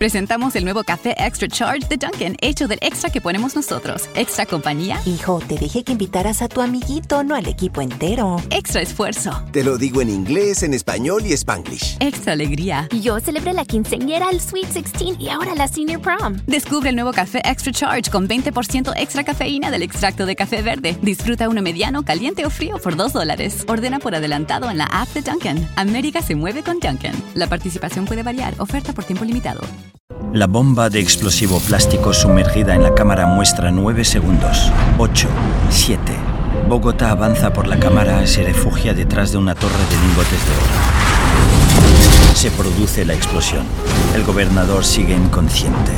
Presentamos el nuevo café Extra Charge de Dunkin', hecho del extra que ponemos nosotros. Extra compañía. Hijo, te dije que invitaras a tu amiguito, no al equipo entero. Extra esfuerzo. Te lo digo en inglés, en español y spanglish. Extra alegría. Yo celebré la quinceañera, el Sweet 16 y ahora la Senior Prom. Descubre el nuevo café Extra Charge con 20% extra cafeína del extracto de café verde. Disfruta uno mediano, caliente o frío por 2 dólares. Ordena por adelantado en la app de Dunkin'. América se mueve con Dunkin'. La participación puede variar. Oferta por tiempo limitado. La bomba de explosivo plástico sumergida en la cámara muestra 9 segundos. 8, 7. Bogotá avanza por la cámara y se refugia detrás de una torre de lingotes de oro. Se produce la explosión. El gobernador sigue inconsciente.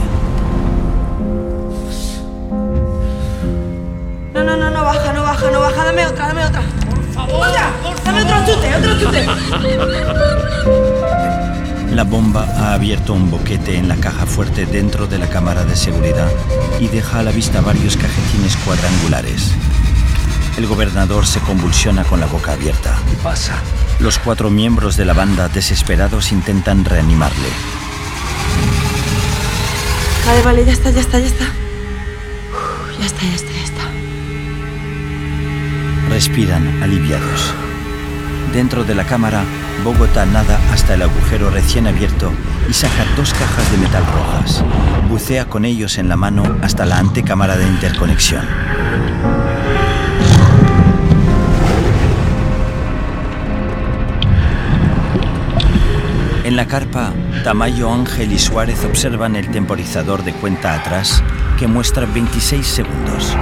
No, no, no, no baja, no baja, no baja. Dame otra, dame otra. Por favor. ¡Otra! Dame otro chute, otro chute. La bomba ha abierto un boquete en la caja fuerte dentro de la cámara de seguridad y deja a la vista varios cajetines cuadrangulares. El gobernador se convulsiona con la boca abierta. ¿Qué pasa? Los cuatro miembros de la banda desesperados intentan reanimarle. Vale, vale, ya está, ya está, ya está. Uf, ya está, ya está, ya está. Respiran aliviados. Dentro de la cámara, Bogotá nada hasta el agujero recién abierto y saca dos cajas de metal rojas. Bucea con ellos en la mano hasta la antecámara de interconexión. En la carpa, Tamayo, Ángel y Suárez observan el temporizador de cuenta atrás que muestra 26 segundos.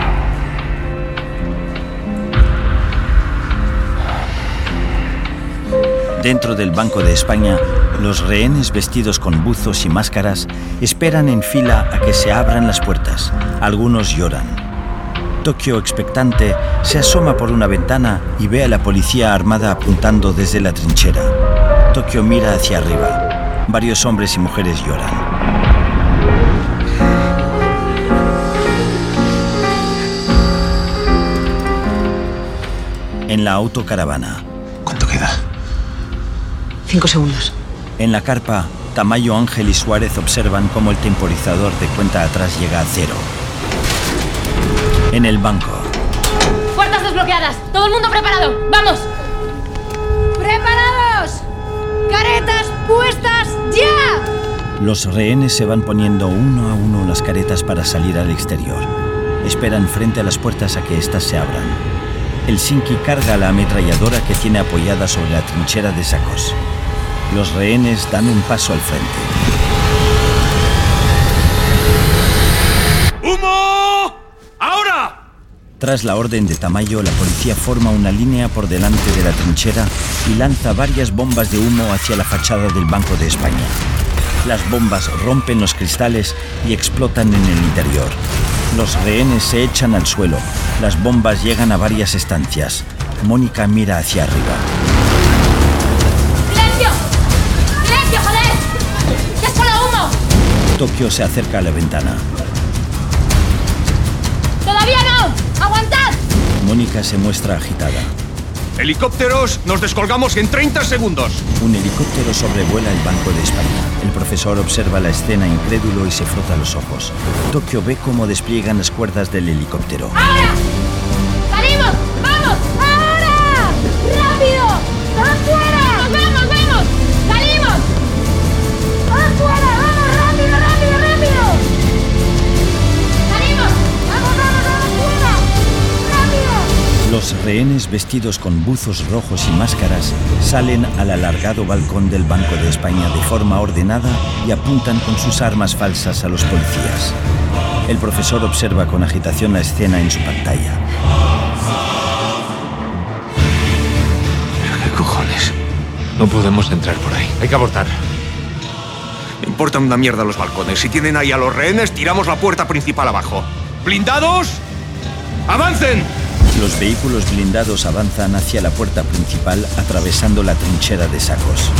Dentro del Banco de España, los rehenes vestidos con buzos y máscaras esperan en fila a que se abran las puertas. Algunos lloran. Tokio, expectante, se asoma por una ventana y ve a la policía armada apuntando desde la trinchera. Tokio mira hacia arriba. Varios hombres y mujeres lloran. En la autocaravana. Cinco segundos. En la carpa, Tamayo, Ángel y Suárez observan cómo el temporizador de cuenta atrás llega a cero. En el banco, Puertas desbloqueadas. Todo el mundo preparado. ¡Vamos! ¡Preparados! ¡Caretas puestas ya! los rehenes se van poniendo uno a uno las caretas para salir al exterior. Esperan frente a las puertas a que éstas se abran. El Sinki carga la ametralladora que tiene apoyada sobre la trinchera de sacos. Los rehenes dan un paso al frente. ¡Humo! ¡Ahora! Tras la orden de Tamayo, la policía forma una línea por delante de la trinchera y lanza varias bombas de humo hacia la fachada del Banco de España. Las bombas rompen los cristales y explotan en el interior. Los rehenes se echan al suelo. Las bombas llegan a varias estancias. Mónica mira hacia arriba. Tokio se acerca a la ventana. ¡Todavía no! ¡Aguantad! Mónica se muestra agitada. Helicópteros, nos descolgamos en 30 segundos. Un helicóptero sobrevuela el Banco de España. El profesor observa la escena incrédulo y se frota los ojos. Tokio ve cómo despliegan las cuerdas del helicóptero. ¡Ahora! Los rehenes vestidos con buzos rojos y máscaras salen al alargado balcón del Banco de España de forma ordenada y apuntan con sus armas falsas a los policías. El profesor observa con agitación la escena en su pantalla. ¿Qué cojones? No podemos entrar por ahí. Hay que abortar. importan una mierda los balcones. Si tienen ahí a los rehenes, tiramos la puerta principal abajo. ¿Blindados? ¡Avancen! Los vehículos blindados avanzan hacia la puerta principal atravesando la trinchera de sacos.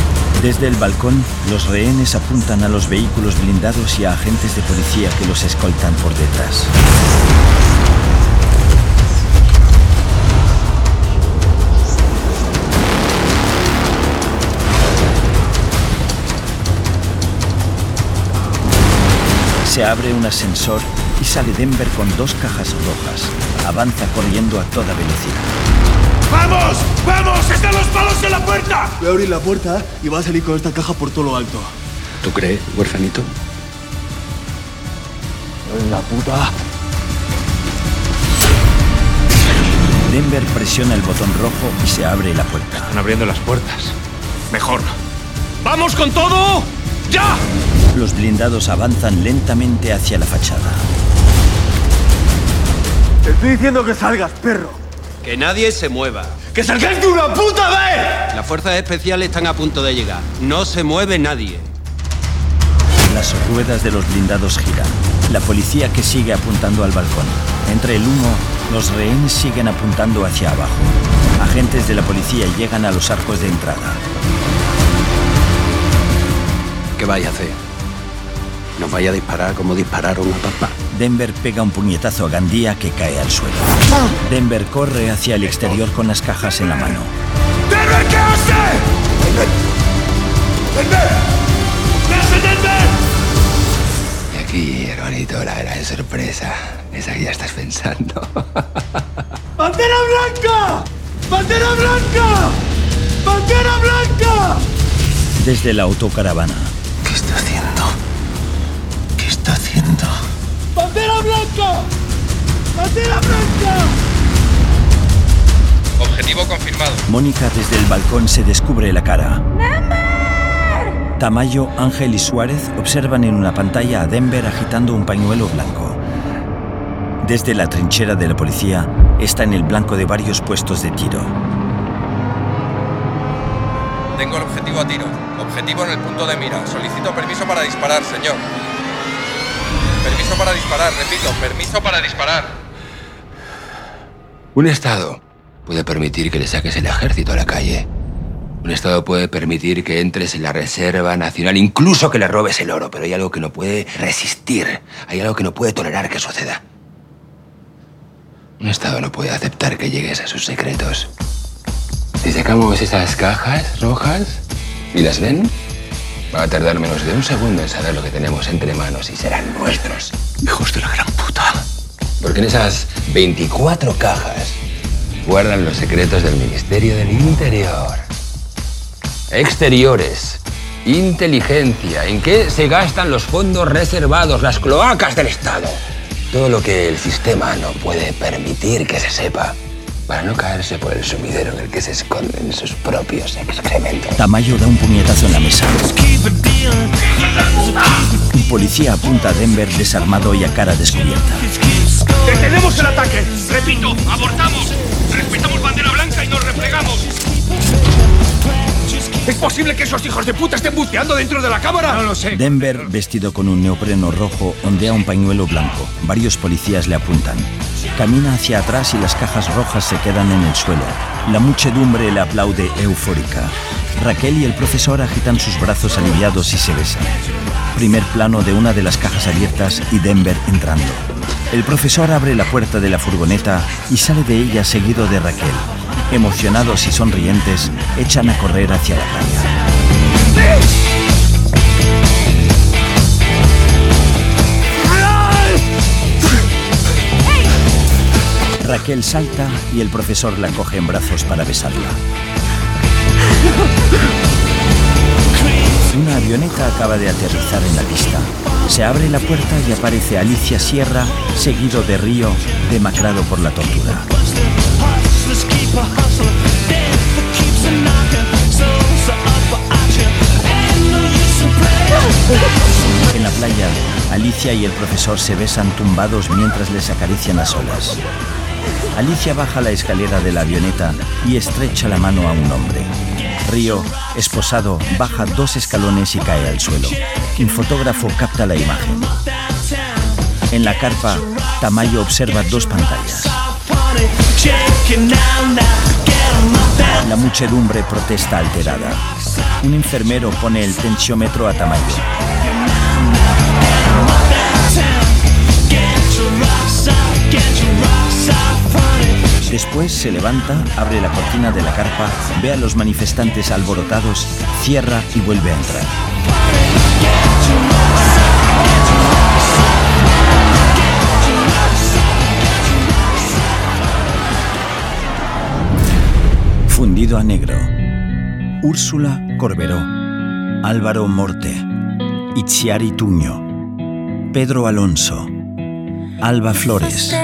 Desde el balcón, los rehenes apuntan a los vehículos blindados y a agentes de policía que los escoltan por detrás. Se abre un ascensor y sale Denver con dos cajas rojas. Avanza corriendo a toda velocidad. ¡Vamos! ¡Vamos! ¡Están los palos en la puerta! Voy a abrir la puerta y va a salir con esta caja por todo lo alto. ¿Tú crees, huerfanito? La puta. Denver presiona el botón rojo y se abre la puerta. Están abriendo las puertas. Mejor. ¡Vamos con todo! ¡Ya! Los blindados avanzan lentamente hacia la fachada. Te estoy diciendo que salgas, perro. Que nadie se mueva. ¡Que salgáis de una puta vez! Las fuerzas especiales están a punto de llegar. No se mueve nadie. Las ruedas de los blindados giran. La policía que sigue apuntando al balcón. Entre el humo, los rehenes siguen apuntando hacia abajo. Agentes de la policía llegan a los arcos de entrada. ¿Qué vaya a hacer? ¿Nos vaya a disparar como dispararon a papá? Denver pega un puñetazo a Gandía que cae al suelo. Denver corre hacia el exterior con las cajas en la mano. ¡Denver, qué hace! ¡Denver! ¡Denver! ¿Qué hace Denver? Y aquí, hermanito, la gran sorpresa. Esa que ya estás pensando. ¡Bandera blanca! ¡Bandera blanca! ¡Bandera blanca! Desde la autocaravana, ¿Qué está haciendo? ¿Qué está haciendo? ¡Bandera blanca! ¡Bandera blanca! Objetivo confirmado. Mónica desde el balcón se descubre la cara. Tamayo, Ángel y Suárez observan en una pantalla a Denver agitando un pañuelo blanco. Desde la trinchera de la policía está en el blanco de varios puestos de tiro. Tengo el objetivo a tiro. Objetivo en el punto de mira. Solicito permiso para disparar, señor. Para disparar, repito, permiso para disparar. Un Estado puede permitir que le saques el ejército a la calle. Un Estado puede permitir que entres en la Reserva Nacional, incluso que le robes el oro, pero hay algo que no puede resistir, hay algo que no puede tolerar que suceda. Un Estado no puede aceptar que llegues a sus secretos. Si sacamos esas cajas rojas y las ven, va a tardar menos de un segundo en saber lo que tenemos entre manos y serán nuestros. Hijos de la gran puta. Porque en esas 24 cajas guardan los secretos del Ministerio del Interior. Exteriores. Inteligencia. ¿En qué se gastan los fondos reservados, las cloacas del Estado? Todo lo que el sistema no puede permitir que se sepa para no caerse por el sumidero en el que se esconden sus propios excrementos. Tamayo da un puñetazo en la mesa. Policía apunta a Denver desarmado y a cara descubierta. ¡Detenemos el ataque! Repito, abortamos. Respetamos bandera blanca y nos replegamos. ¿Es posible que esos hijos de puta estén buceando dentro de la cámara? No lo sé. Denver, vestido con un neopreno rojo, ondea un pañuelo blanco. Varios policías le apuntan. Camina hacia atrás y las cajas rojas se quedan en el suelo. La muchedumbre le aplaude eufórica. Raquel y el profesor agitan sus brazos aliviados y se besan. Primer plano de una de las cajas abiertas y Denver entrando. El profesor abre la puerta de la furgoneta y sale de ella seguido de Raquel. Emocionados y sonrientes, echan a correr hacia la playa. Raquel salta y el profesor la coge en brazos para besarla. Una avioneta acaba de aterrizar en la pista. Se abre la puerta y aparece Alicia Sierra, seguido de Río, demacrado por la tortura. En la playa, Alicia y el profesor se besan tumbados mientras les acarician a solas. Alicia baja la escalera de la avioneta y estrecha la mano a un hombre. Río, esposado, baja dos escalones y cae al suelo. Un fotógrafo capta la imagen. En la carpa, Tamayo observa dos pantallas. La muchedumbre protesta alterada. Un enfermero pone el tensiómetro a Tamayo. Después se levanta, abre la cortina de la carpa, ve a los manifestantes alborotados, cierra y vuelve a entrar. Fundido a negro. Úrsula Corberó. Álvaro Morte. Itziari Tuño. Pedro Alonso. Alba Flores.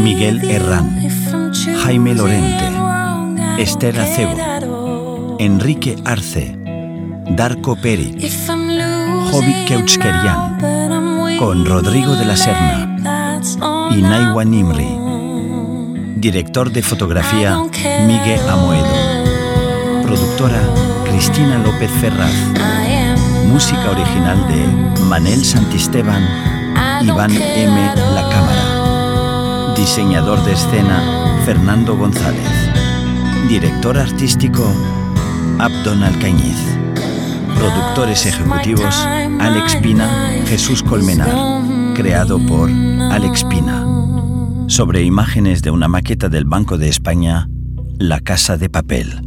Miguel Herrán. Jaime Lorente. Esther Acebo. Enrique Arce. Darko Peric. Jovi Keuchkerian. Con Rodrigo de la Serna. Y Naiwa Nimri. Director de fotografía Miguel Amoedo. Productora Cristina López Ferraz. Música original de Manel Santisteban, Iván M. La Cámara. Diseñador de escena Fernando González. Director artístico Abdon Alcañiz. Productores ejecutivos Alex Pina, Jesús Colmenar. Creado por Alex Pina sobre imágenes de una maqueta del Banco de España, La Casa de Papel.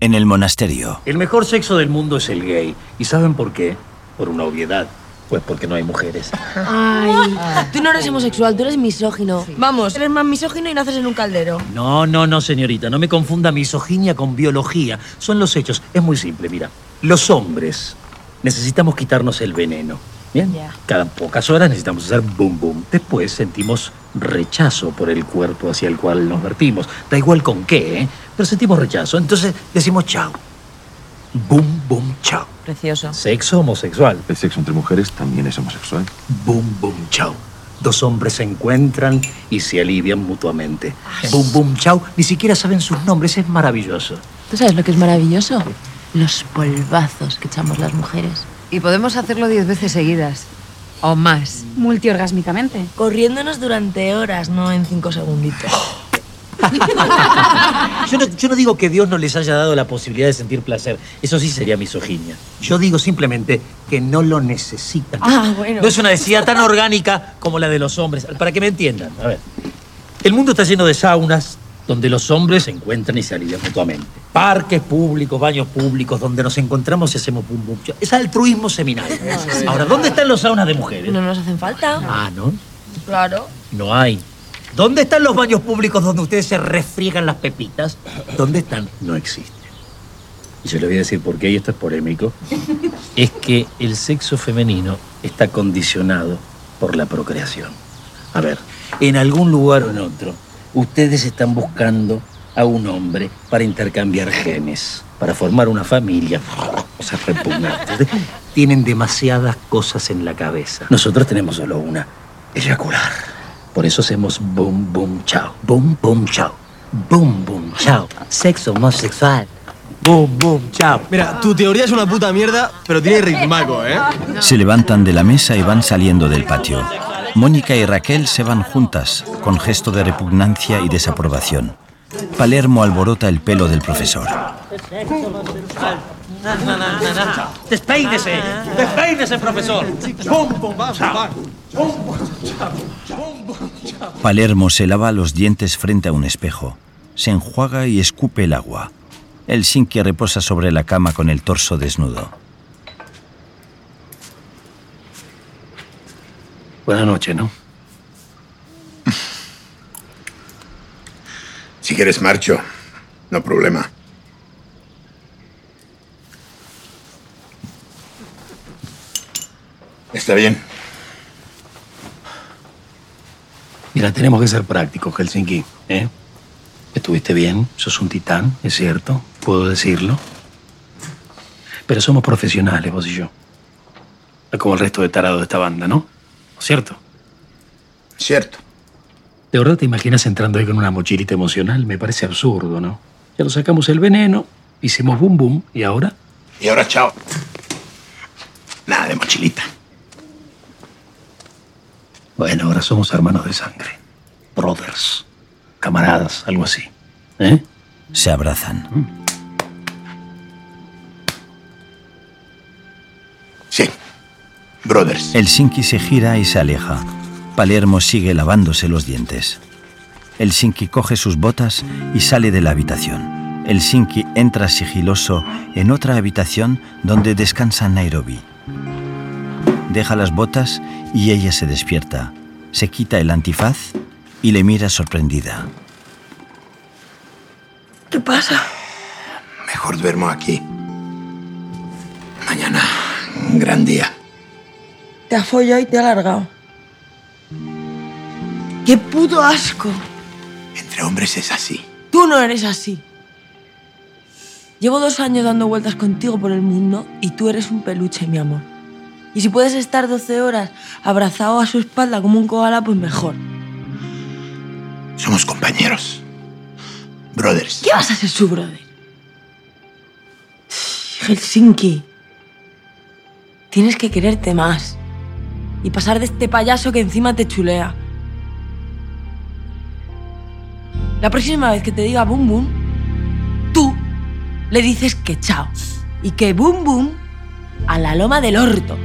En el monasterio. El mejor sexo del mundo es el gay. ¿Y saben por qué? Por una obviedad. Pues porque no hay mujeres. Ay, tú no eres homosexual, tú eres misógino. Vamos, eres más misógino y naces en un caldero. No, no, no, señorita. No me confunda misoginia con biología. Son los hechos. Es muy simple, mira. Los hombres necesitamos quitarnos el veneno. Bien. Cada pocas horas necesitamos hacer boom boom. Después sentimos rechazo por el cuerpo hacia el cual nos vertimos. Da igual con qué, ¿eh? Pero sentimos rechazo. Entonces decimos chao. Boom boom chao. Precioso. Sexo homosexual. El sexo entre mujeres también es homosexual. Boom boom chao. Dos hombres se encuentran y se alivian mutuamente. Boom boom chao. Ni siquiera saben sus nombres. Es maravilloso. ¿Tú sabes lo que es maravilloso? Los polvazos que echamos las mujeres. Y podemos hacerlo diez veces seguidas. O más. Multiorgásmicamente. Corriéndonos durante horas, no en cinco segunditos. Yo no, yo no digo que Dios no les haya dado la posibilidad de sentir placer. Eso sí sería misoginia. Yo digo simplemente que no lo necesitan. Ah, bueno. No es una necesidad tan orgánica como la de los hombres. Para que me entiendan. A ver. El mundo está lleno de saunas donde los hombres se encuentran y se alivian mutuamente. Parques públicos, baños públicos, donde nos encontramos y hacemos pum pum. Es altruismo seminario. Ahora, ¿dónde están los saunas de mujeres? No nos hacen falta. Ah, ¿no? Claro. No hay. ¿Dónde están los baños públicos donde ustedes se refriegan las pepitas? ¿Dónde están? No existen. Y yo les voy a decir por qué, y esto es polémico. Es que el sexo femenino está condicionado por la procreación. A ver, en algún lugar o en otro, ustedes están buscando a un hombre para intercambiar genes, para formar una familia. Cosas repugnantes. Tienen demasiadas cosas en la cabeza. Nosotros tenemos solo una, eyacular. Por eso hacemos boom, boom, chao. Boom, boom, chao. Boom, boom, chao. Sexo homosexual. Boom, boom, chao. Mira, tu teoría es una puta mierda, pero tiene ritmaco, ¿eh? Se levantan de la mesa y van saliendo del patio. Mónica y Raquel se van juntas, con gesto de repugnancia y desaprobación. Palermo alborota el pelo del profesor. Despeínese, despeínese, profesor. Palermo se lava los dientes frente a un espejo. Se enjuaga y escupe el agua. Helsinki reposa sobre la cama con el torso desnudo. Buenas noches, ¿no? Si quieres marcho, no problema. Está bien. Mira, tenemos que ser prácticos, Helsinki. ¿eh? Estuviste bien, sos un titán, es cierto, puedo decirlo. Pero somos profesionales, vos y yo. No como el resto de tarados de esta banda, ¿no? ¿Cierto? Cierto. ¿De verdad te imaginas entrando ahí con una mochilita emocional? Me parece absurdo, ¿no? Ya lo sacamos el veneno, Hicimos boom boom y ahora Y ahora chao. Nada de mochilita. Bueno, ahora somos hermanos de sangre. Brothers. Camaradas, algo así. ¿Eh? Se abrazan. Sí. Brothers. Helsinki se gira y se aleja. Palermo sigue lavándose los dientes. Helsinki coge sus botas y sale de la habitación. Helsinki entra sigiloso en otra habitación donde descansa Nairobi. Deja las botas y ella se despierta. Se quita el antifaz y le mira sorprendida. ¿Qué pasa? Mejor duermo aquí. Mañana, un gran día. Te ha follado y te ha alargado. ¡Qué puto asco! Entre hombres es así. Tú no eres así. Llevo dos años dando vueltas contigo por el mundo y tú eres un peluche, mi amor. Y si puedes estar 12 horas abrazado a su espalda como un koala, pues mejor. Somos compañeros. Brothers. ¿Qué vas a ser su brother? Helsinki. Tienes que quererte más. Y pasar de este payaso que encima te chulea. La próxima vez que te diga boom boom, tú le dices que chao. Y que boom boom a la loma del orto.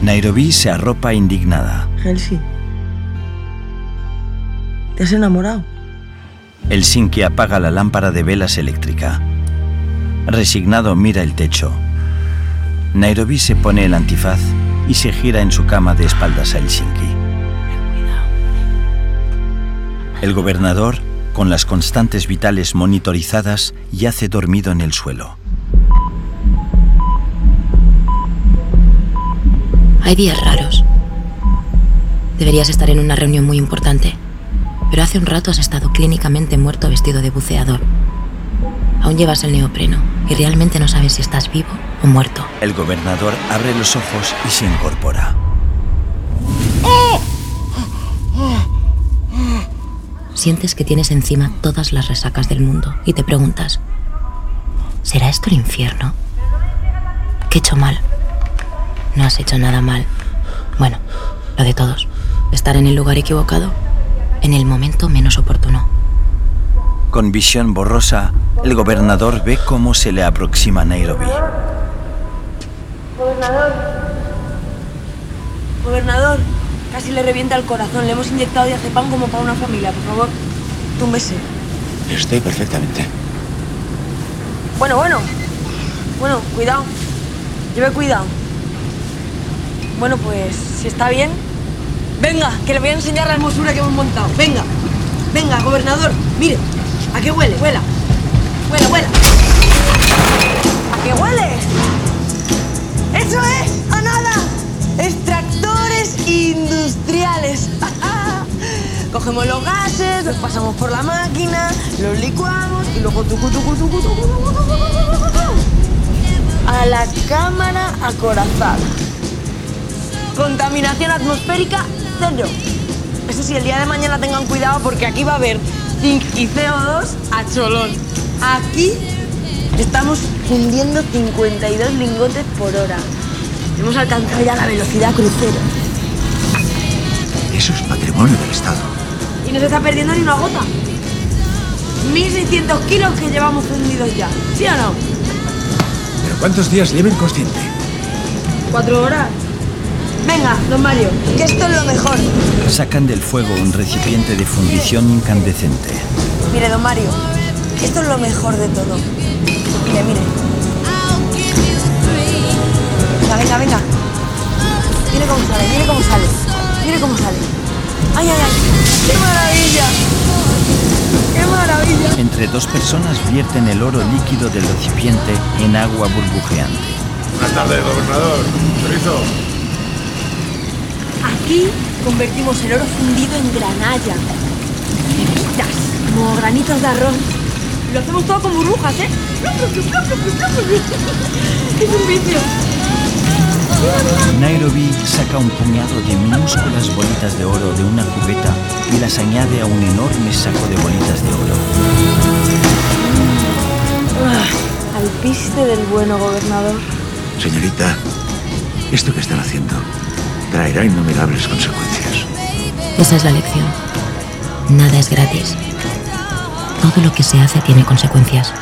Nairobi se arropa indignada. Helsi. ¿Te has enamorado? Helsinki apaga la lámpara de velas eléctrica. Resignado mira el techo. Nairobi se pone el antifaz y se gira en su cama de espaldas a Helsinki. El gobernador, con las constantes vitales monitorizadas, yace dormido en el suelo. Hay días raros. Deberías estar en una reunión muy importante, pero hace un rato has estado clínicamente muerto vestido de buceador. Aún llevas el neopreno y realmente no sabes si estás vivo muerto. El gobernador abre los ojos y se incorpora. Sientes que tienes encima todas las resacas del mundo y te preguntas, ¿será esto el infierno? ¿Qué he hecho mal? No has hecho nada mal. Bueno, lo de todos. Estar en el lugar equivocado, en el momento menos oportuno. Con visión borrosa, el gobernador ve cómo se le aproxima Nairobi. Gobernador. Gobernador. Casi le revienta el corazón. Le hemos inyectado diazepam como para una familia. Por favor, túmbese. Estoy perfectamente. Bueno, bueno. Bueno, cuidado. Lleve cuidado. Bueno, pues si está bien. Venga, que le voy a enseñar la hermosura que hemos montado. Venga. Venga, gobernador. Mire. ¿A qué huele? Huela. Huela, huela. ¿A qué huele? ¡Eso es! ¡O nada! Extractores industriales. Cogemos los gases, los pasamos por la máquina, los licuamos y luego tucu, tucu, tucu, a la cámara acorazada. Contaminación atmosférica cero. Eso sí, el día de mañana tengan cuidado porque aquí va a haber zinc y CO2 a cholón. Aquí estamos fundiendo 52 lingotes por hora. Hemos alcanzado ya la velocidad crucero. Eso es patrimonio del Estado. Y no se está perdiendo ni una gota. 1.600 kilos que llevamos fundidos ya. ¿Sí o no? ¿Pero cuántos días lleva inconsciente? ¿Cuatro horas? Venga, don Mario, que esto es lo mejor. Sacan del fuego un recipiente de fundición incandescente. Mire, don Mario, esto es lo mejor de todo. Mire, mire. Venga, venga, venga. Mire cómo sale, mire cómo sale. Mire cómo sale. ¡Ay, ay, ay! ¡Qué maravilla! ¡Qué maravilla! Entre dos personas vierten el oro líquido del recipiente en agua burbujeante. Buenas tardes, gobernador. Chorizo. Aquí convertimos el oro fundido en granalla. Pepitas, como granitos de arroz. Lo hacemos todo con burbujas, ¿eh? Es un vicio. Nairobi saca un puñado de minúsculas bolitas de oro de una cubeta y las añade a un enorme saco de bolitas de oro. Ah, al piste del bueno gobernador. Señorita, esto que están haciendo traerá innumerables consecuencias. Esa es la lección. Nada es gratis. Todo lo que se hace tiene consecuencias.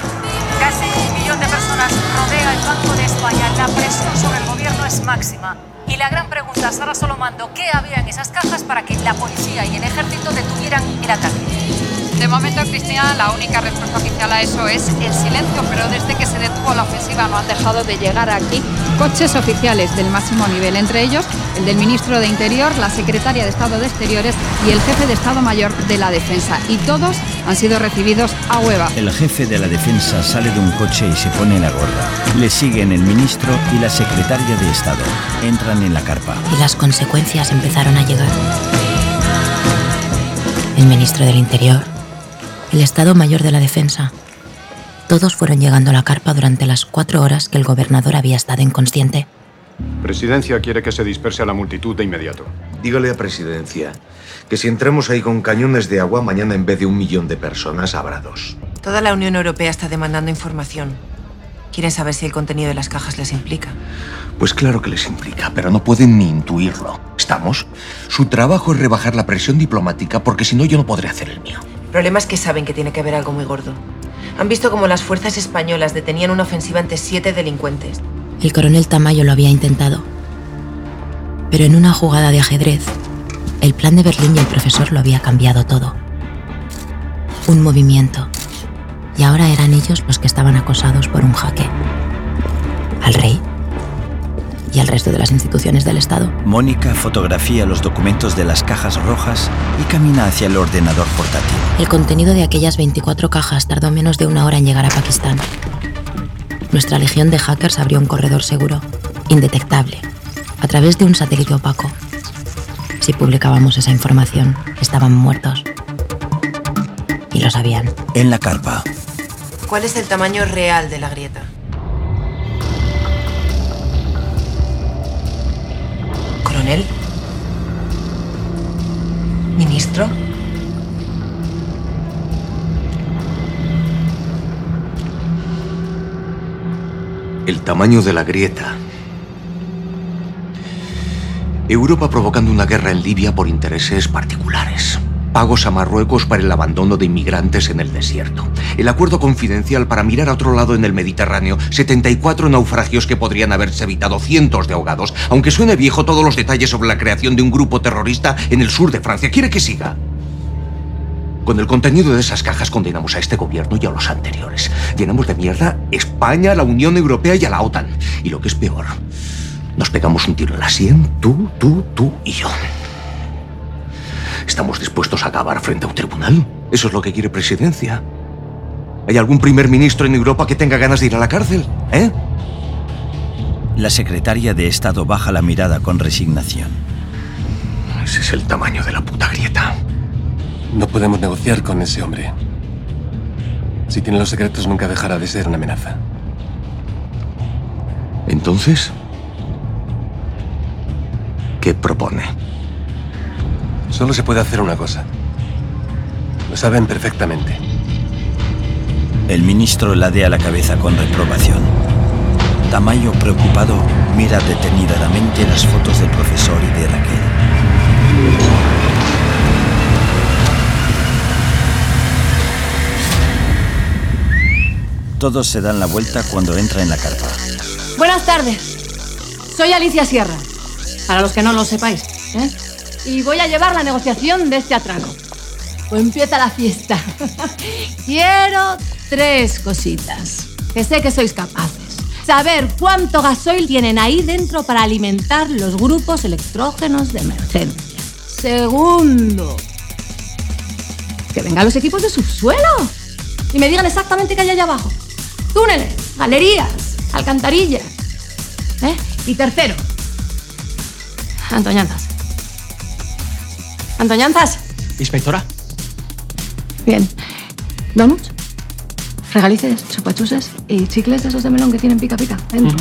Casi un millón de personas rodea el Banco de España. La presión sobre el gobierno es máxima. Y la gran pregunta, Sara Solomando, ¿qué había en esas cajas para que la policía y el ejército detuvieran el ataque? De momento, Cristina, la única respuesta oficial a eso es el silencio, pero desde que se detuvo la ofensiva no han dejado de llegar aquí coches oficiales del máximo nivel, entre ellos el del ministro de Interior, la secretaria de Estado de Exteriores y el jefe de Estado Mayor de la Defensa. Y todos han sido recibidos a hueva. El jefe de la defensa sale de un coche y se pone la gorra. Le siguen el ministro y la secretaria de Estado. Entran en la carpa. Y las consecuencias empezaron a llegar. El ministro del Interior, el Estado Mayor de la Defensa. Todos fueron llegando a la carpa durante las cuatro horas que el gobernador había estado inconsciente. Presidencia quiere que se disperse a la multitud de inmediato. Dígale a Presidencia que si entramos ahí con cañones de agua, mañana en vez de un millón de personas habrá dos. Toda la Unión Europea está demandando información. Quieren saber si el contenido de las cajas les implica. Pues claro que les implica, pero no pueden ni intuirlo. ¿Estamos? Su trabajo es rebajar la presión diplomática porque si no yo no podré hacer el mío. El problema es que saben que tiene que haber algo muy gordo. Han visto cómo las fuerzas españolas detenían una ofensiva ante siete delincuentes. El coronel Tamayo lo había intentado. Pero en una jugada de ajedrez, el plan de Berlín y el profesor lo había cambiado todo. Un movimiento. Y ahora eran ellos los que estaban acosados por un jaque. Al rey y al resto de las instituciones del Estado. Mónica fotografía los documentos de las cajas rojas y camina hacia el ordenador portátil. El contenido de aquellas 24 cajas tardó menos de una hora en llegar a Pakistán. Nuestra legión de hackers abrió un corredor seguro, indetectable, a través de un satélite opaco. Si publicábamos esa información, estaban muertos. Y lo sabían. En la carpa. ¿Cuál es el tamaño real de la grieta? ¿Coronel? ¿Ministro? El tamaño de la grieta. Europa provocando una guerra en Libia por intereses particulares. Pagos a Marruecos para el abandono de inmigrantes en el desierto. El acuerdo confidencial para mirar a otro lado en el Mediterráneo. 74 naufragios que podrían haberse evitado. Cientos de ahogados. Aunque suene viejo todos los detalles sobre la creación de un grupo terrorista en el sur de Francia. ¿Quiere que siga? Con el contenido de esas cajas condenamos a este gobierno y a los anteriores. Llenamos de mierda España, la Unión Europea y a la OTAN. Y lo que es peor, nos pegamos un tiro en la sien, tú, tú, tú y yo. ¿Estamos dispuestos a acabar frente a un tribunal? ¿Eso es lo que quiere presidencia? ¿Hay algún primer ministro en Europa que tenga ganas de ir a la cárcel? ¿Eh? La secretaria de Estado baja la mirada con resignación. Ese es el tamaño de la puta grieta. No podemos negociar con ese hombre. Si tiene los secretos nunca dejará de ser una amenaza. Entonces, ¿qué propone? Solo se puede hacer una cosa. Lo saben perfectamente. El ministro ladea la cabeza con reprobación. Tamayo, preocupado, mira detenidamente las fotos del profesor y de Raquel. Todos se dan la vuelta cuando entra en la carpa. Buenas tardes. Soy Alicia Sierra, para los que no lo sepáis. ¿eh? Y voy a llevar la negociación de este atraco. Pues empieza la fiesta. Quiero tres cositas. Que sé que sois capaces. Saber cuánto gasoil tienen ahí dentro para alimentar los grupos electrógenos de emergencia. Segundo, que vengan los equipos de subsuelo y me digan exactamente qué hay allá abajo. Túneles, galerías, alcantarillas. ¿Eh? Y tercero, Antoñanzas. Antoñanzas. Inspectora. Bien. Donuts, regalices, chupachuses y chicles de esos de melón que tienen pica pica dentro.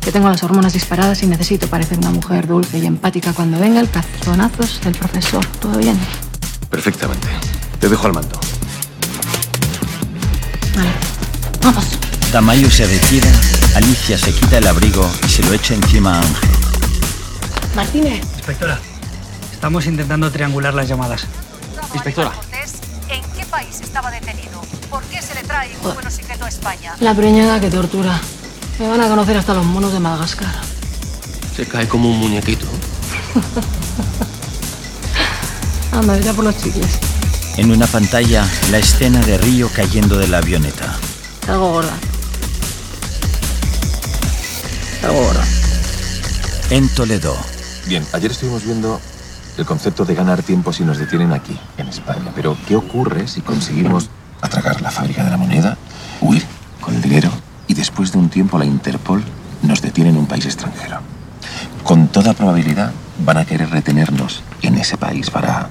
Que tengo las hormonas disparadas y necesito parecer una mujer dulce y empática cuando venga el cazonazos del profesor. ¿Todo bien? Perfectamente. Te dejo al mando. Vale. Vamos. Tamayo se retira, Alicia se quita el abrigo y se lo echa encima a Ángel. Martínez. Inspectora, estamos intentando triangular las llamadas. Inspectora. Cortés, ¿En qué país estaba detenido? ¿Por qué se le trae un vuelo secreto a España? La preñada que tortura. Me van a conocer hasta los monos de Madagascar. Se cae como un muñequito. Anda, ya por los chicles. En una pantalla, la escena de Río cayendo de la avioneta. Algo gorda. Algo gorda. En Toledo, Bien, ayer estuvimos viendo el concepto de ganar tiempo si nos detienen aquí, en España. Pero, ¿qué ocurre si conseguimos atracar la fábrica de la moneda, huir con el dinero y después de un tiempo la Interpol nos detiene en un país extranjero? Con toda probabilidad van a querer retenernos en ese país para,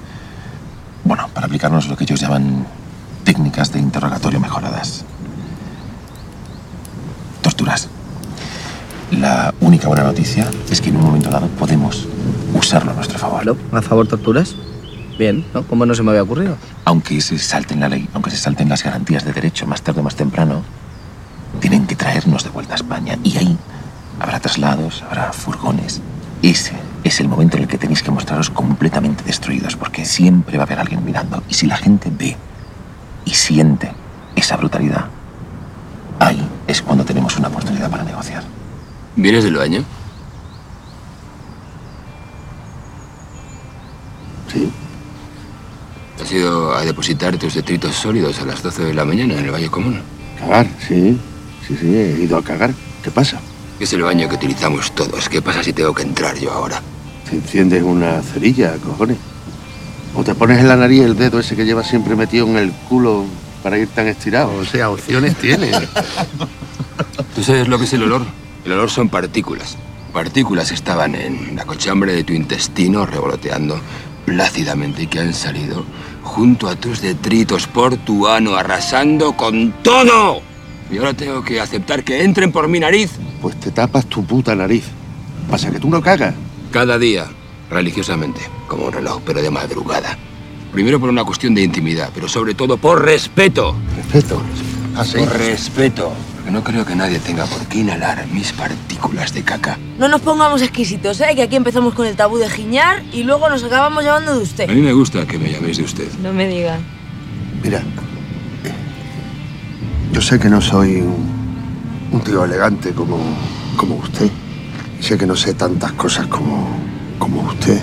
bueno, para aplicarnos lo que ellos llaman técnicas de interrogatorio mejoradas. Torturas. La única buena noticia es que en un momento dado podemos usarlo a nuestro favor. ¿A favor torturas? Bien, ¿no? ¿Cómo no se me había ocurrido? Aunque se salten la ley, aunque se salten las garantías de derecho más tarde o más temprano, tienen que traernos de vuelta a España. Y ahí habrá traslados, habrá furgones. Ese es el momento en el que tenéis que mostraros completamente destruidos, porque siempre va a haber alguien mirando. Y si la gente ve y siente esa brutalidad, ahí es cuando tenemos una oportunidad para negociar. ¿Vienes del baño? Sí. ¿Has ido a depositar tus detritos sólidos a las 12 de la mañana en el baño común? Cagar, sí. Sí, sí, he ido a cagar. ¿Qué pasa? Es el baño que utilizamos todos. ¿Qué pasa si tengo que entrar yo ahora? Te enciendes una cerilla, cojones. O te pones en la nariz el dedo ese que llevas siempre metido en el culo para ir tan estirado. O sea, opciones tienes. ¿Tú sabes lo que es el olor? El olor son partículas. Partículas que estaban en la cochambre de tu intestino revoloteando plácidamente y que han salido junto a tus detritos por tu ano, arrasando con todo. Y ahora tengo que aceptar que entren por mi nariz. Pues te tapas tu puta nariz. Pasa que tú no cagas. Cada día, religiosamente, como un reloj, pero de madrugada. Primero por una cuestión de intimidad, pero sobre todo por respeto. Respeto. Así. Por respeto. Porque no creo que nadie tenga por qué inhalar mis partículas de caca. No nos pongamos exquisitos, ¿eh? Que aquí empezamos con el tabú de giñar y luego nos acabamos llamando de usted. A mí me gusta que me llaméis de usted. No me diga. Mira, yo sé que no soy un, un tío elegante como, como usted. Y sé que no sé tantas cosas como, como usted.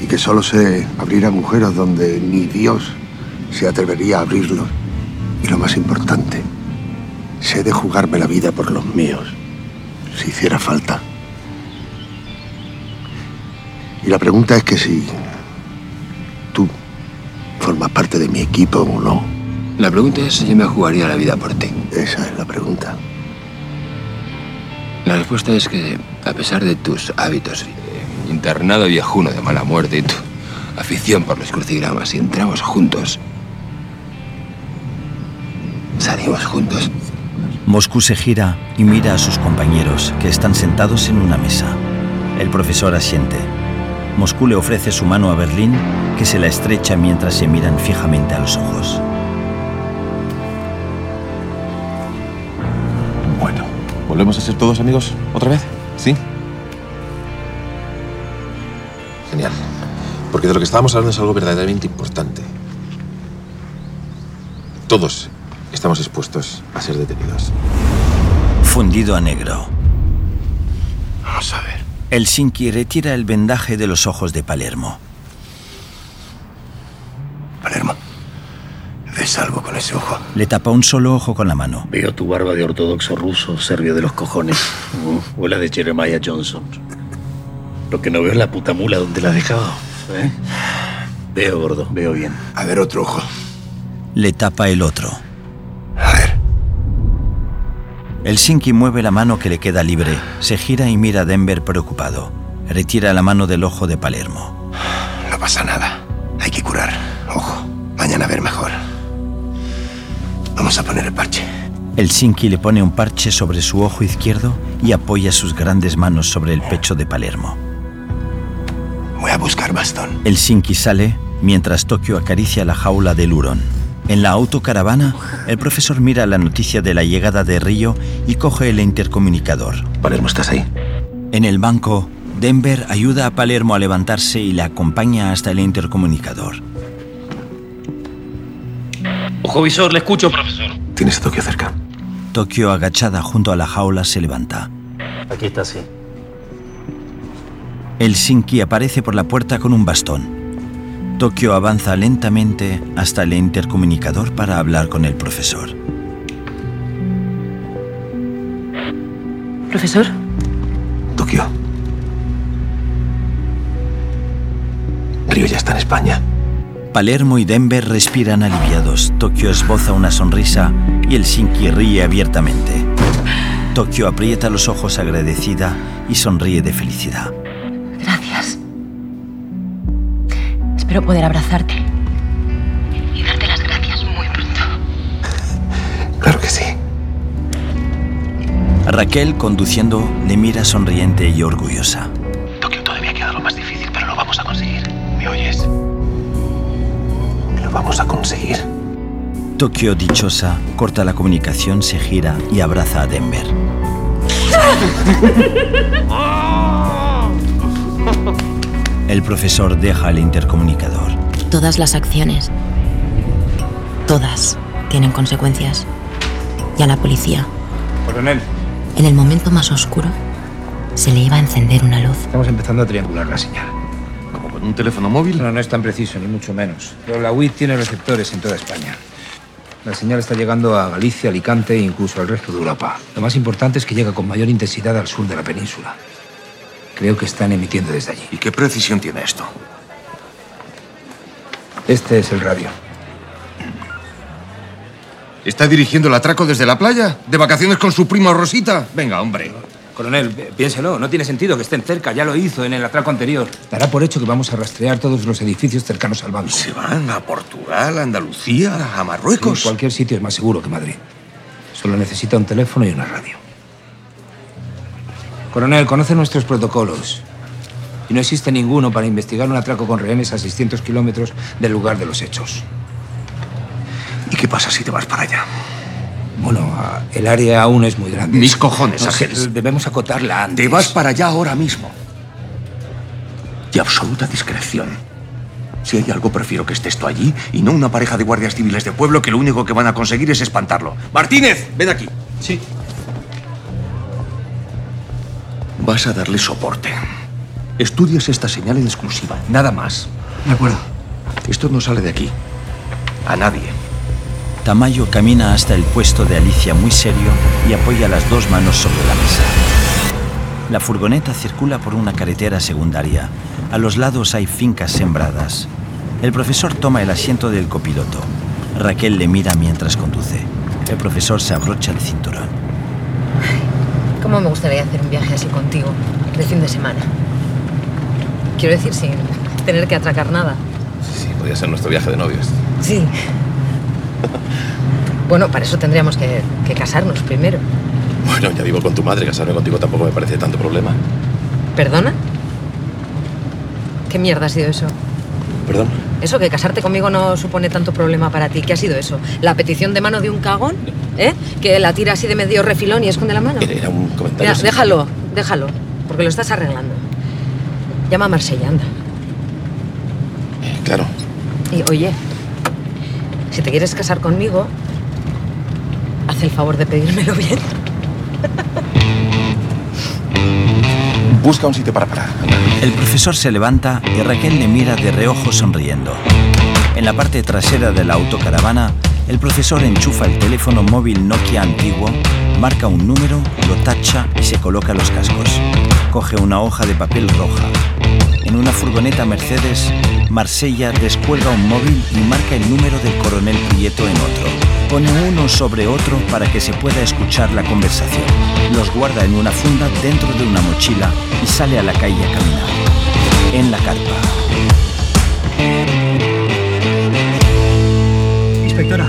Y que solo sé abrir agujeros donde ni Dios se atrevería a abrirlos. Y lo más importante, sé de jugarme la vida por los míos, si hiciera falta. Y la pregunta es que si tú formas parte de mi equipo o no. La pregunta es si yo me jugaría la vida por ti. Esa es la pregunta. La respuesta es que, a pesar de tus hábitos, eh, internado viejuno de mala muerte y tu afición por los crucigramas, si entramos juntos, salimos juntos. Moscú se gira y mira a sus compañeros, que están sentados en una mesa. El profesor asiente. Moscú le ofrece su mano a Berlín, que se la estrecha mientras se miran fijamente a los ojos. Bueno, ¿volvemos a ser todos amigos otra vez? ¿Sí? Genial. Porque de lo que estábamos hablando es algo verdaderamente importante. Todos estamos expuestos a ser detenidos. Fundido a negro. Vamos a ver. Helsinki retira el vendaje de los ojos de Palermo. Palermo, de salvo con ese ojo. Le tapa un solo ojo con la mano. Veo tu barba de ortodoxo ruso, serbio de los cojones. Uh, o la de Jeremiah Johnson. Lo que no veo es la puta mula donde la has dejado. ¿eh? Veo, gordo, veo bien. A ver, otro ojo. Le tapa el otro. Helsinki mueve la mano que le queda libre, se gira y mira a Denver preocupado. Retira la mano del ojo de Palermo. No pasa nada. Hay que curar. Ojo, mañana a ver mejor. Vamos a poner el parche. Helsinki le pone un parche sobre su ojo izquierdo y apoya sus grandes manos sobre el pecho de Palermo. Voy a buscar bastón. Helsinki sale mientras Tokio acaricia la jaula del hurón. En la autocaravana, el profesor mira la noticia de la llegada de Río y coge el intercomunicador. Palermo, ¿estás ahí? En el banco, Denver ayuda a Palermo a levantarse y le acompaña hasta el intercomunicador. Ojo visor, le escucho, profesor. Tienes a Tokio cerca. Tokio, agachada junto a la jaula, se levanta. Aquí está, sí. Helsinki aparece por la puerta con un bastón. Tokio avanza lentamente hasta el intercomunicador para hablar con el profesor. Profesor, Tokio. Río ya está en España. Palermo y Denver respiran aliviados. Tokio esboza una sonrisa y Helsinki ríe abiertamente. Tokio aprieta los ojos agradecida y sonríe de felicidad. gracias. Espero poder abrazarte. Y darte las gracias muy pronto. Claro que sí. Raquel, conduciendo, le mira sonriente y orgullosa. Tokio, todavía queda lo más difícil, pero lo vamos a conseguir. ¿Me oyes? Lo vamos a conseguir. Tokio, dichosa, corta la comunicación, se gira y abraza a Denver. El profesor deja el intercomunicador. Todas las acciones, todas, tienen consecuencias. Y a la policía, Coronel, en el momento más oscuro, se le iba a encender una luz. estamos empezando a triangular la señal. ¿Como con un teléfono móvil? No, no es tan preciso, ni mucho menos. Pero la UIT tiene receptores en toda España. La señal está llegando a Galicia, Alicante e incluso al resto de Europa. Lo más importante es que llega con mayor intensidad al sur de la península. Creo que están emitiendo desde allí. ¿Y qué precisión tiene esto? Este es el radio. ¿Está dirigiendo el atraco desde la playa? ¿De vacaciones con su prima Rosita? Venga, hombre. Coronel, pi- piénselo, no tiene sentido que estén cerca, ya lo hizo en el atraco anterior. Dará por hecho que vamos a rastrear todos los edificios cercanos al banco. ¿Se van a Portugal, a Andalucía, a Marruecos? Sí, cualquier sitio es más seguro que Madrid. Solo necesita un teléfono y una radio. Coronel, conoce nuestros protocolos. Y no existe ninguno para investigar un atraco con rehenes a 600 kilómetros del lugar de los hechos. ¿Y qué pasa si te vas para allá? Bueno, el área aún es muy grande. Mis cojones, Ángel. Debemos acotarla antes. Te vas para allá ahora mismo. Y absoluta discreción. Si hay algo, prefiero que estés tú allí y no una pareja de guardias civiles de pueblo que lo único que van a conseguir es espantarlo. Martínez, ven aquí. Sí. Vas a darle soporte. Estudias esta señal en exclusiva, nada más. De acuerdo. Esto no sale de aquí. A nadie. Tamayo camina hasta el puesto de Alicia muy serio y apoya las dos manos sobre la mesa. La furgoneta circula por una carretera secundaria. A los lados hay fincas sembradas. El profesor toma el asiento del copiloto. Raquel le mira mientras conduce. El profesor se abrocha el cinturón. ¿Cómo me gustaría hacer un viaje así contigo, de fin de semana? Quiero decir, sin tener que atracar nada. Sí, podría ser nuestro viaje de novios. Sí. Bueno, para eso tendríamos que, que casarnos primero. Bueno, ya vivo con tu madre, casarme contigo tampoco me parece tanto problema. ¿Perdona? ¿Qué mierda ha sido eso? ¿Perdón? Eso, que casarte conmigo no supone tanto problema para ti. ¿Qué ha sido eso? ¿La petición de mano de un cagón? ¿Eh? Que la tira así de medio refilón y esconde la mano. Era un comentario... Mira, déjalo, déjalo, porque lo estás arreglando. Llama a Marsella, anda. Claro. Y oye, si te quieres casar conmigo, haz el favor de pedírmelo bien. Busca un sitio para parar. El profesor se levanta y Raquel le mira de reojo sonriendo. En la parte trasera de la autocaravana, el profesor enchufa el teléfono móvil Nokia antiguo, marca un número, lo tacha y se coloca los cascos. Coge una hoja de papel roja. En una furgoneta Mercedes, Marsella descuelga un móvil y marca el número del coronel Prieto en otro. Pone uno sobre otro para que se pueda escuchar la conversación. Los guarda en una funda dentro de una mochila y sale a la calle a caminar. En la carpa. Inspectora,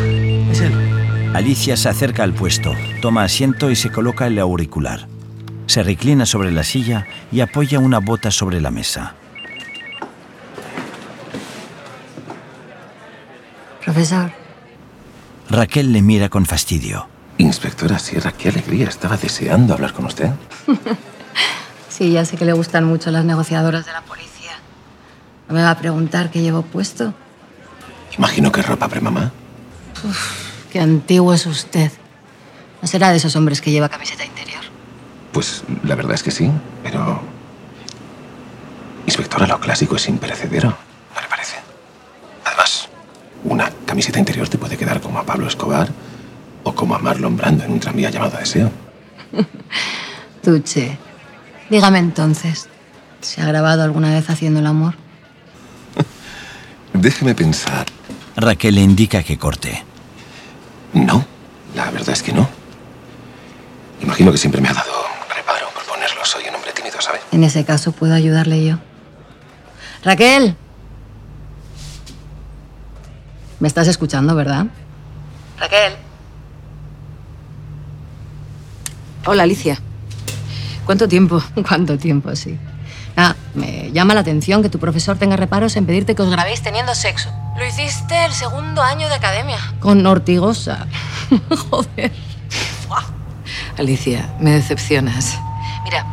es él. Alicia se acerca al puesto, toma asiento y se coloca el auricular. Se reclina sobre la silla y apoya una bota sobre la mesa. Profesor, Raquel le mira con fastidio. Inspectora Sierra, qué alegría. Estaba deseando hablar con usted. sí, ya sé que le gustan mucho las negociadoras de la policía. ¿No me va a preguntar qué llevo puesto? Imagino que ropa premamá. Qué antiguo es usted. ¿No será de esos hombres que lleva camiseta interior? Pues la verdad es que sí, pero... Inspectora, lo clásico es imperecedero, ¿no le parece? Además, una camiseta interior te puede quedar como a Pablo Escobar o como a Marlon Brando en un tranvía llamado Deseo. Tuche, dígame entonces, ¿se ha grabado alguna vez haciendo el amor? Déjeme pensar. Raquel le indica que corte. No, la verdad es que no. Imagino que siempre me ha dado reparo proponerlo. Soy un hombre tímido, ¿sabe? En ese caso puedo ayudarle yo. Raquel. ¿Me estás escuchando, verdad? Raquel. Hola, Alicia. ¿Cuánto tiempo? ¿Cuánto tiempo, sí? Ah, me llama la atención que tu profesor tenga reparos en pedirte que os grabéis teniendo sexo. Lo hiciste el segundo año de academia. Con Ortigosa. Joder. Alicia, me decepcionas. Mira,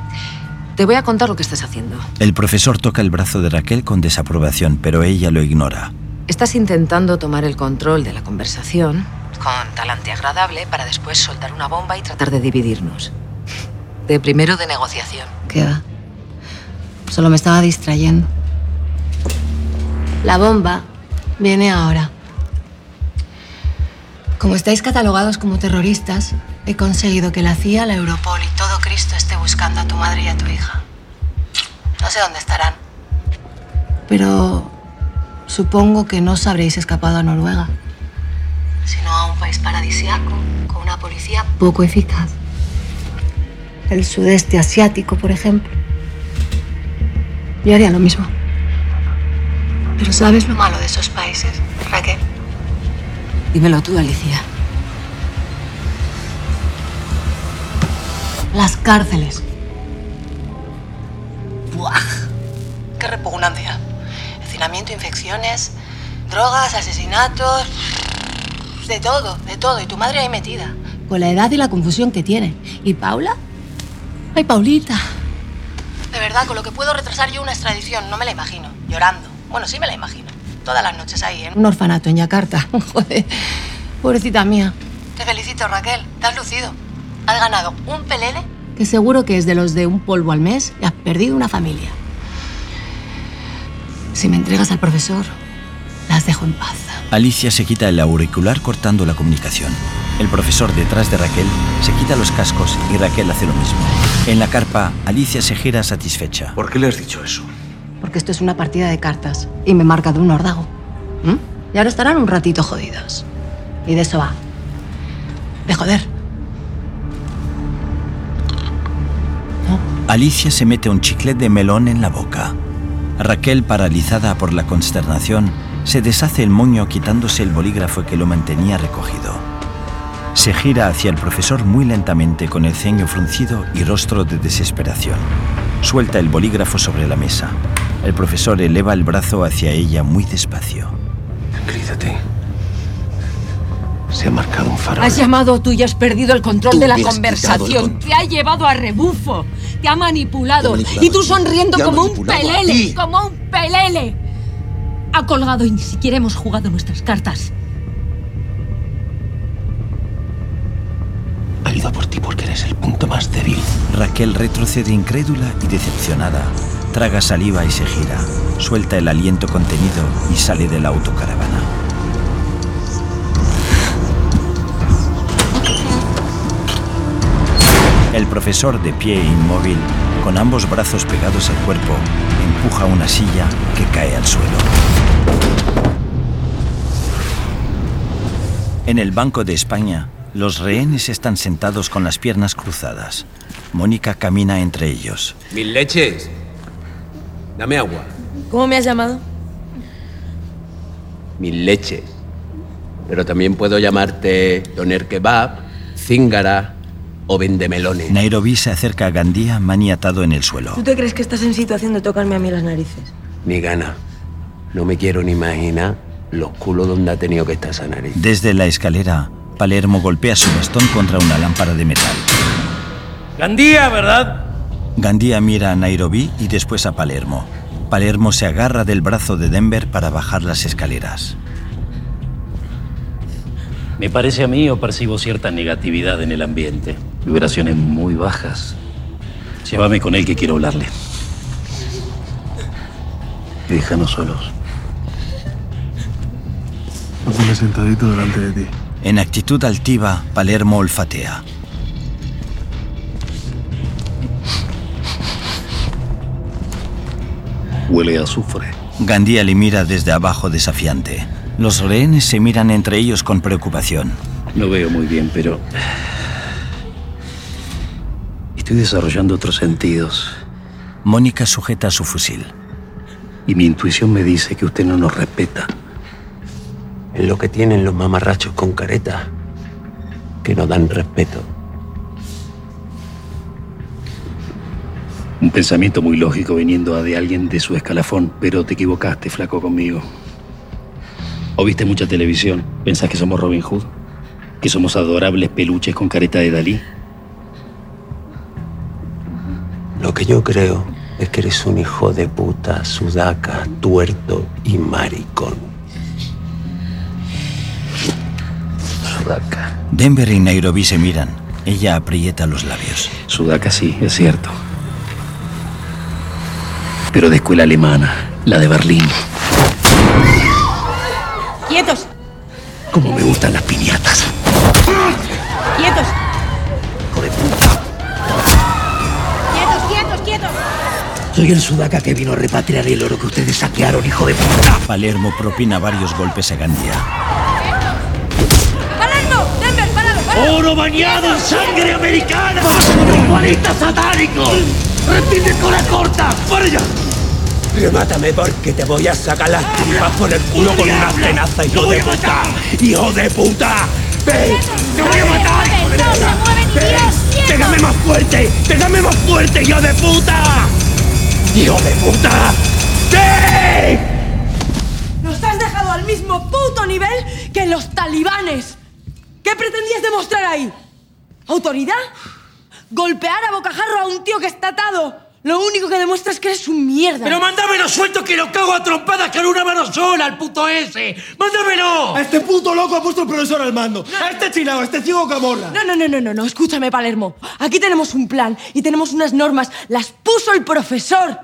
te voy a contar lo que estás haciendo. El profesor toca el brazo de Raquel con desaprobación, pero ella lo ignora. Estás intentando tomar el control de la conversación con talante agradable para después soltar una bomba y tratar de dividirnos. De primero de negociación. ¿Qué va? Solo me estaba distrayendo. La bomba viene ahora. Como estáis catalogados como terroristas, he conseguido que la CIA, la Europol y todo Cristo esté buscando a tu madre y a tu hija. No sé dónde estarán. Pero supongo que no os habréis escapado a Noruega, sino a un país paradisiaco con una policía poco eficaz. El sudeste asiático, por ejemplo. Yo haría lo mismo. Pero ¿sabes lo malo de esos países, Raquel? Dímelo tú, Alicia. Las cárceles. Infecciones, drogas, asesinatos. De todo, de todo. Y tu madre ahí metida. Con la edad y la confusión que tiene. ¿Y Paula? ¡Ay, Paulita! De verdad, con lo que puedo retrasar yo una extradición, no me la imagino. Llorando. Bueno, sí me la imagino. Todas las noches ahí, en un orfanato en Yakarta. Joder. Pobrecita mía. Te felicito, Raquel. Te has lucido. Has ganado un pelele que seguro que es de los de un polvo al mes y has perdido una familia. Si me entregas al profesor, las dejo en paz. Alicia se quita el auricular cortando la comunicación. El profesor detrás de Raquel se quita los cascos y Raquel hace lo mismo. En la carpa, Alicia se gira satisfecha. ¿Por qué le has dicho eso? Porque esto es una partida de cartas y me marca de un órdago. ¿Mm? Y ahora estarán un ratito jodidos. Y de eso va. De joder. Alicia se mete un chicle de melón en la boca. Raquel, paralizada por la consternación, se deshace el moño quitándose el bolígrafo que lo mantenía recogido. Se gira hacia el profesor muy lentamente con el ceño fruncido y rostro de desesperación. Suelta el bolígrafo sobre la mesa. El profesor eleva el brazo hacia ella muy despacio. Tranquilízate. Se ha marcado un farol. Has llamado tú y has perdido el control Tú de la conversación. Te ha llevado a rebufo. Te ha manipulado. Te ha manipulado y tú sonriendo como un pelele. Como un pelele. Ha colgado y ni siquiera hemos jugado nuestras cartas. Ha ido por ti porque eres el punto más débil. Raquel retrocede incrédula y decepcionada. Traga saliva y se gira. Suelta el aliento contenido y sale de la autocaravana. El profesor, de pie e inmóvil, con ambos brazos pegados al cuerpo, empuja una silla que cae al suelo. En el Banco de España, los rehenes están sentados con las piernas cruzadas. Mónica camina entre ellos. Mil leches. Dame agua. ¿Cómo me has llamado? Mil leches. Pero también puedo llamarte Doner Kebab, Zingara o Vendemelones. Nairobi se acerca a Gandía maniatado en el suelo. ¿Tú te crees que estás en situación de tocarme a mí las narices? Ni gana. No me quiero ni imaginar los culos donde ha tenido que estar esa nariz. Desde la escalera, Palermo golpea su bastón contra una lámpara de metal. Gandía, ¿verdad? Gandía mira a Nairobi y después a Palermo. Palermo se agarra del brazo de Denver para bajar las escaleras. Me parece a mí o percibo cierta negatividad en el ambiente. Vibraciones muy bajas. Llévame con él que quiero hablarle. Y déjanos solos. Pásame sentadito delante de ti. En actitud altiva, Palermo olfatea. Huele a azufre. Gandía le mira desde abajo desafiante. Los rehenes se miran entre ellos con preocupación. No veo muy bien, pero... Estoy desarrollando otros sentidos. Mónica sujeta su fusil. Y mi intuición me dice que usted no nos respeta. Es lo que tienen los mamarrachos con careta, que no dan respeto. Un pensamiento muy lógico viniendo de alguien de su escalafón, pero te equivocaste, flaco, conmigo. ¿O viste mucha televisión? ¿Pensás que somos Robin Hood? ¿Que somos adorables peluches con careta de Dalí? Lo que yo creo es que eres un hijo de puta, sudaca, tuerto y maricón. Sudaca. Denver y Nairobi se miran. Ella aprieta los labios. Sudaca sí, es cierto. Pero de escuela alemana, la de Berlín. ¡Quietos! Como me gustan las piñatas. ¡Quietos! Quietos! Soy el sudaca que vino a repatriar el oro que ustedes saquearon, hijo de puta. Palermo propina varios golpes a Gandía. ¡Palermo! ¡Denver, parado, parado! ¡Oro bañado en sangre americana! ¡Igualita satánico! ¡Repite con la corta! ¡Para allá! Remátame porque te voy a sacar las tripas por el culo con una tenaza, hijo de puta. ¡Hijo de puta! ¡Ven! ¡Te voy a matar, hijo de puta! ¡Ven! ¡Pégame más fuerte! ¡Pégame más fuerte, hijo de puta! ¡Hijo de puta! ¡Ven! Nos has dejado al mismo puto nivel que los talibanes. ¿Qué pretendías demostrar ahí? ¿Autoridad? ¿Golpear a bocajarro a un tío que está atado? Lo único que demuestra es que eres un mierda. ¡Pero mándamelo suelto que lo cago a trompadas con una mano sola, al puto ese! ¡Mándamelo! A este puto loco ha puesto el profesor al mando. A este chilao, a este ciego camorra. No, no, no, no, no, no. Escúchame, Palermo. Aquí tenemos un plan y tenemos unas normas. Las puso el profesor.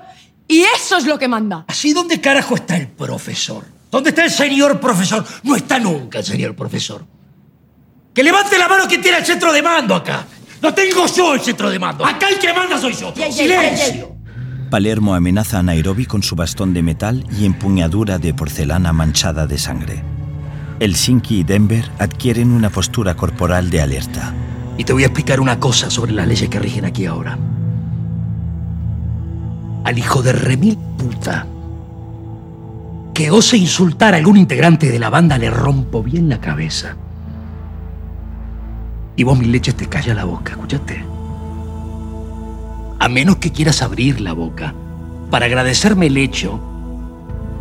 Y eso es lo que manda. ¿Así dónde carajo está el profesor? ¿Dónde está el señor profesor? No está nunca el señor profesor. Que levante la mano quien tiene el centro de mando acá. No tengo yo el centro de mando. Acá el que manda soy yo. ¡Silencio! Palermo amenaza a Nairobi con su bastón de metal y empuñadura de porcelana manchada de sangre. Helsinki y Denver adquieren una postura corporal de alerta. Y te voy a explicar una cosa sobre las leyes que rigen aquí ahora. Al hijo de remil puta que ose insultar a algún integrante de la banda le rompo bien la cabeza. Y vos, mis leches, te calla la boca, escúchate. A menos que quieras abrir la boca para agradecerme el hecho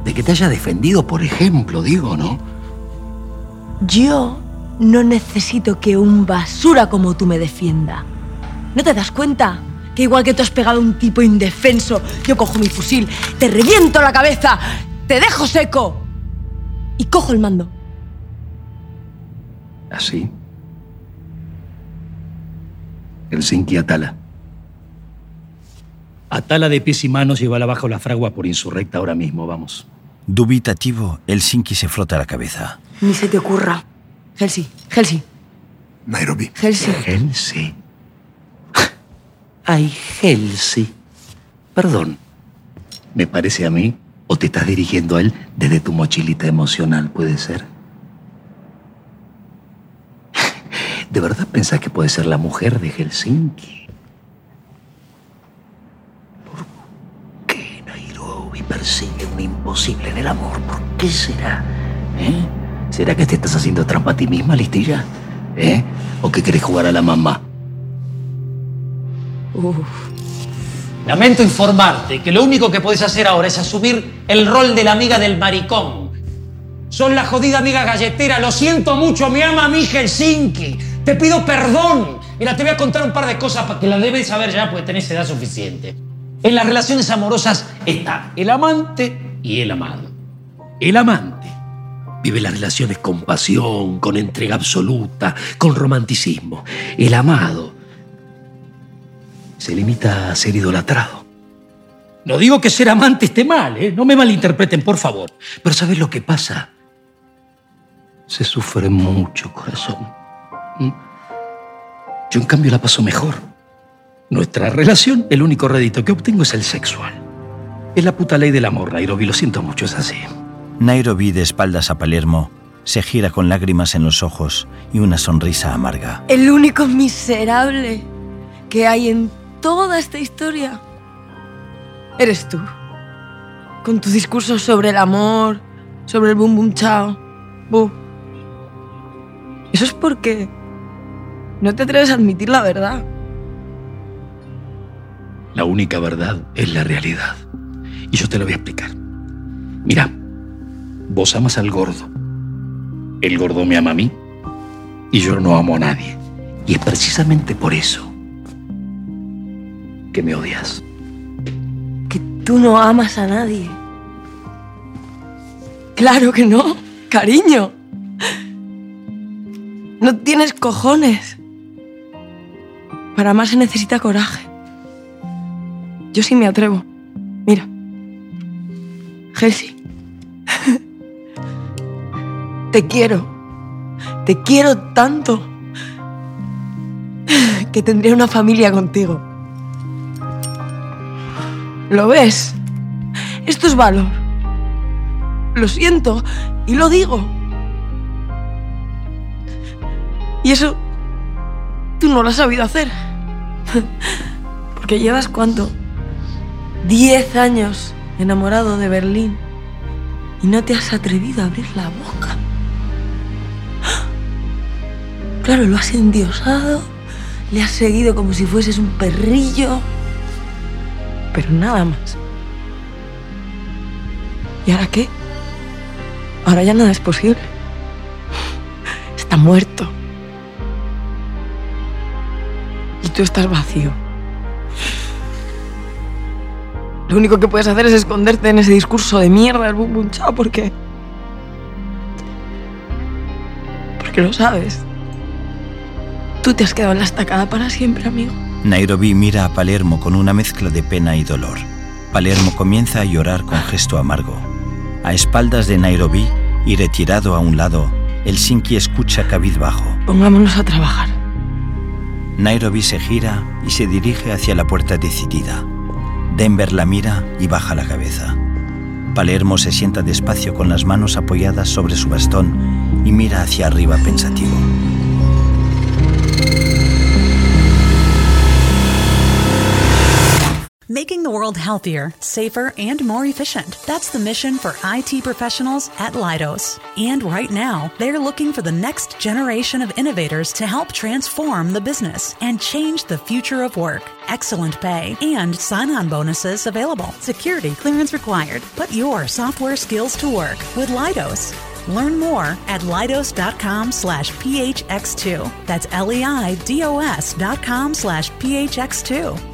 de que te haya defendido, por ejemplo, digo, ¿no? Yo no necesito que un basura como tú me defienda. ¿No te das cuenta? Que igual que tú has pegado a un tipo indefenso, yo cojo mi fusil, te reviento la cabeza, te dejo seco y cojo el mando. Así. Helsinki Atala. Atala de pies y manos y la bajo la fragua por insurrecta ahora mismo, vamos. Dubitativo, Helsinki se frota la cabeza. Ni se te ocurra. Helsi, Helsi, Nairobi. Helsi. Helsi. Ay, Helsi. Perdón. ¿Me parece a mí? ¿O te estás dirigiendo a él desde tu mochilita emocional, puede ser? ¿De verdad pensás que puede ser la mujer de Helsinki? ¿Por qué Nairobi persigue un imposible en el amor? ¿Por qué será? ¿Eh? ¿Será que te estás haciendo trampa a ti misma, listilla? ¿Eh? ¿O que querés jugar a la mamá? Lamento informarte que lo único que podés hacer ahora es asumir el rol de la amiga del maricón. Son la jodida amiga galletera. Lo siento mucho, me ama mi Helsinki. Te pido perdón. Mira, te voy a contar un par de cosas para que las debes saber ya porque tenés edad suficiente. En las relaciones amorosas está el amante y el amado. El amante vive las relaciones con pasión, con entrega absoluta, con romanticismo. El amado se limita a ser idolatrado. No digo que ser amante esté mal, ¿eh? no me malinterpreten, por favor. Pero ¿sabes lo que pasa? Se sufre mucho, corazón. ¿Mm? Yo en cambio la paso mejor. Nuestra relación, el único rédito que obtengo es el sexual. Es la puta ley del amor, Nairobi, lo siento mucho, es así. Nairobi, de espaldas a Palermo, se gira con lágrimas en los ojos y una sonrisa amarga. El único miserable que hay en toda esta historia eres tú. Con tu discurso sobre el amor, sobre el boom boom chao. Bu. Eso es porque no te atreves a admitir la verdad. La única verdad es la realidad. Y yo te lo voy a explicar. Mira, vos amas al gordo. El gordo me ama a mí. Y yo no amo a nadie. Y es precisamente por eso que me odias. Que tú no amas a nadie. Claro que no, cariño. No tienes cojones. Para amar se necesita coraje. Yo sí me atrevo. Mira. Gelsi. Te quiero. Te quiero tanto. Que tendría una familia contigo. ¿Lo ves? Esto es valor. Lo siento y lo digo. Y eso tú no lo has sabido hacer. Porque llevas cuánto? Diez años enamorado de Berlín y no te has atrevido a abrir la boca. Claro, lo has endiosado, le has seguido como si fueses un perrillo, pero nada más. ¿Y ahora qué? Ahora ya nada es posible. Está muerto. Tú estás vacío. Lo único que puedes hacer es esconderte en ese discurso de mierda del bum chao porque. Porque lo sabes. Tú te has quedado en la estacada para siempre, amigo. Nairobi mira a Palermo con una mezcla de pena y dolor. Palermo comienza a llorar con gesto amargo. A espaldas de Nairobi y retirado a un lado, Helsinki escucha cabizbajo. Pongámonos a trabajar. Nairobi se gira y se dirige hacia la puerta decidida. Denver la mira y baja la cabeza. Palermo se sienta despacio con las manos apoyadas sobre su bastón y mira hacia arriba pensativo. Making the world healthier, safer, and more efficient. That's the mission for IT professionals at Leidos. And right now, they're looking for the next generation of innovators to help transform the business and change the future of work. Excellent pay and sign on bonuses available. Security clearance required. Put your software skills to work with Leidos. Learn more at leidos.com slash phx2. That's L-E-I-D-O-S dot com slash phx2.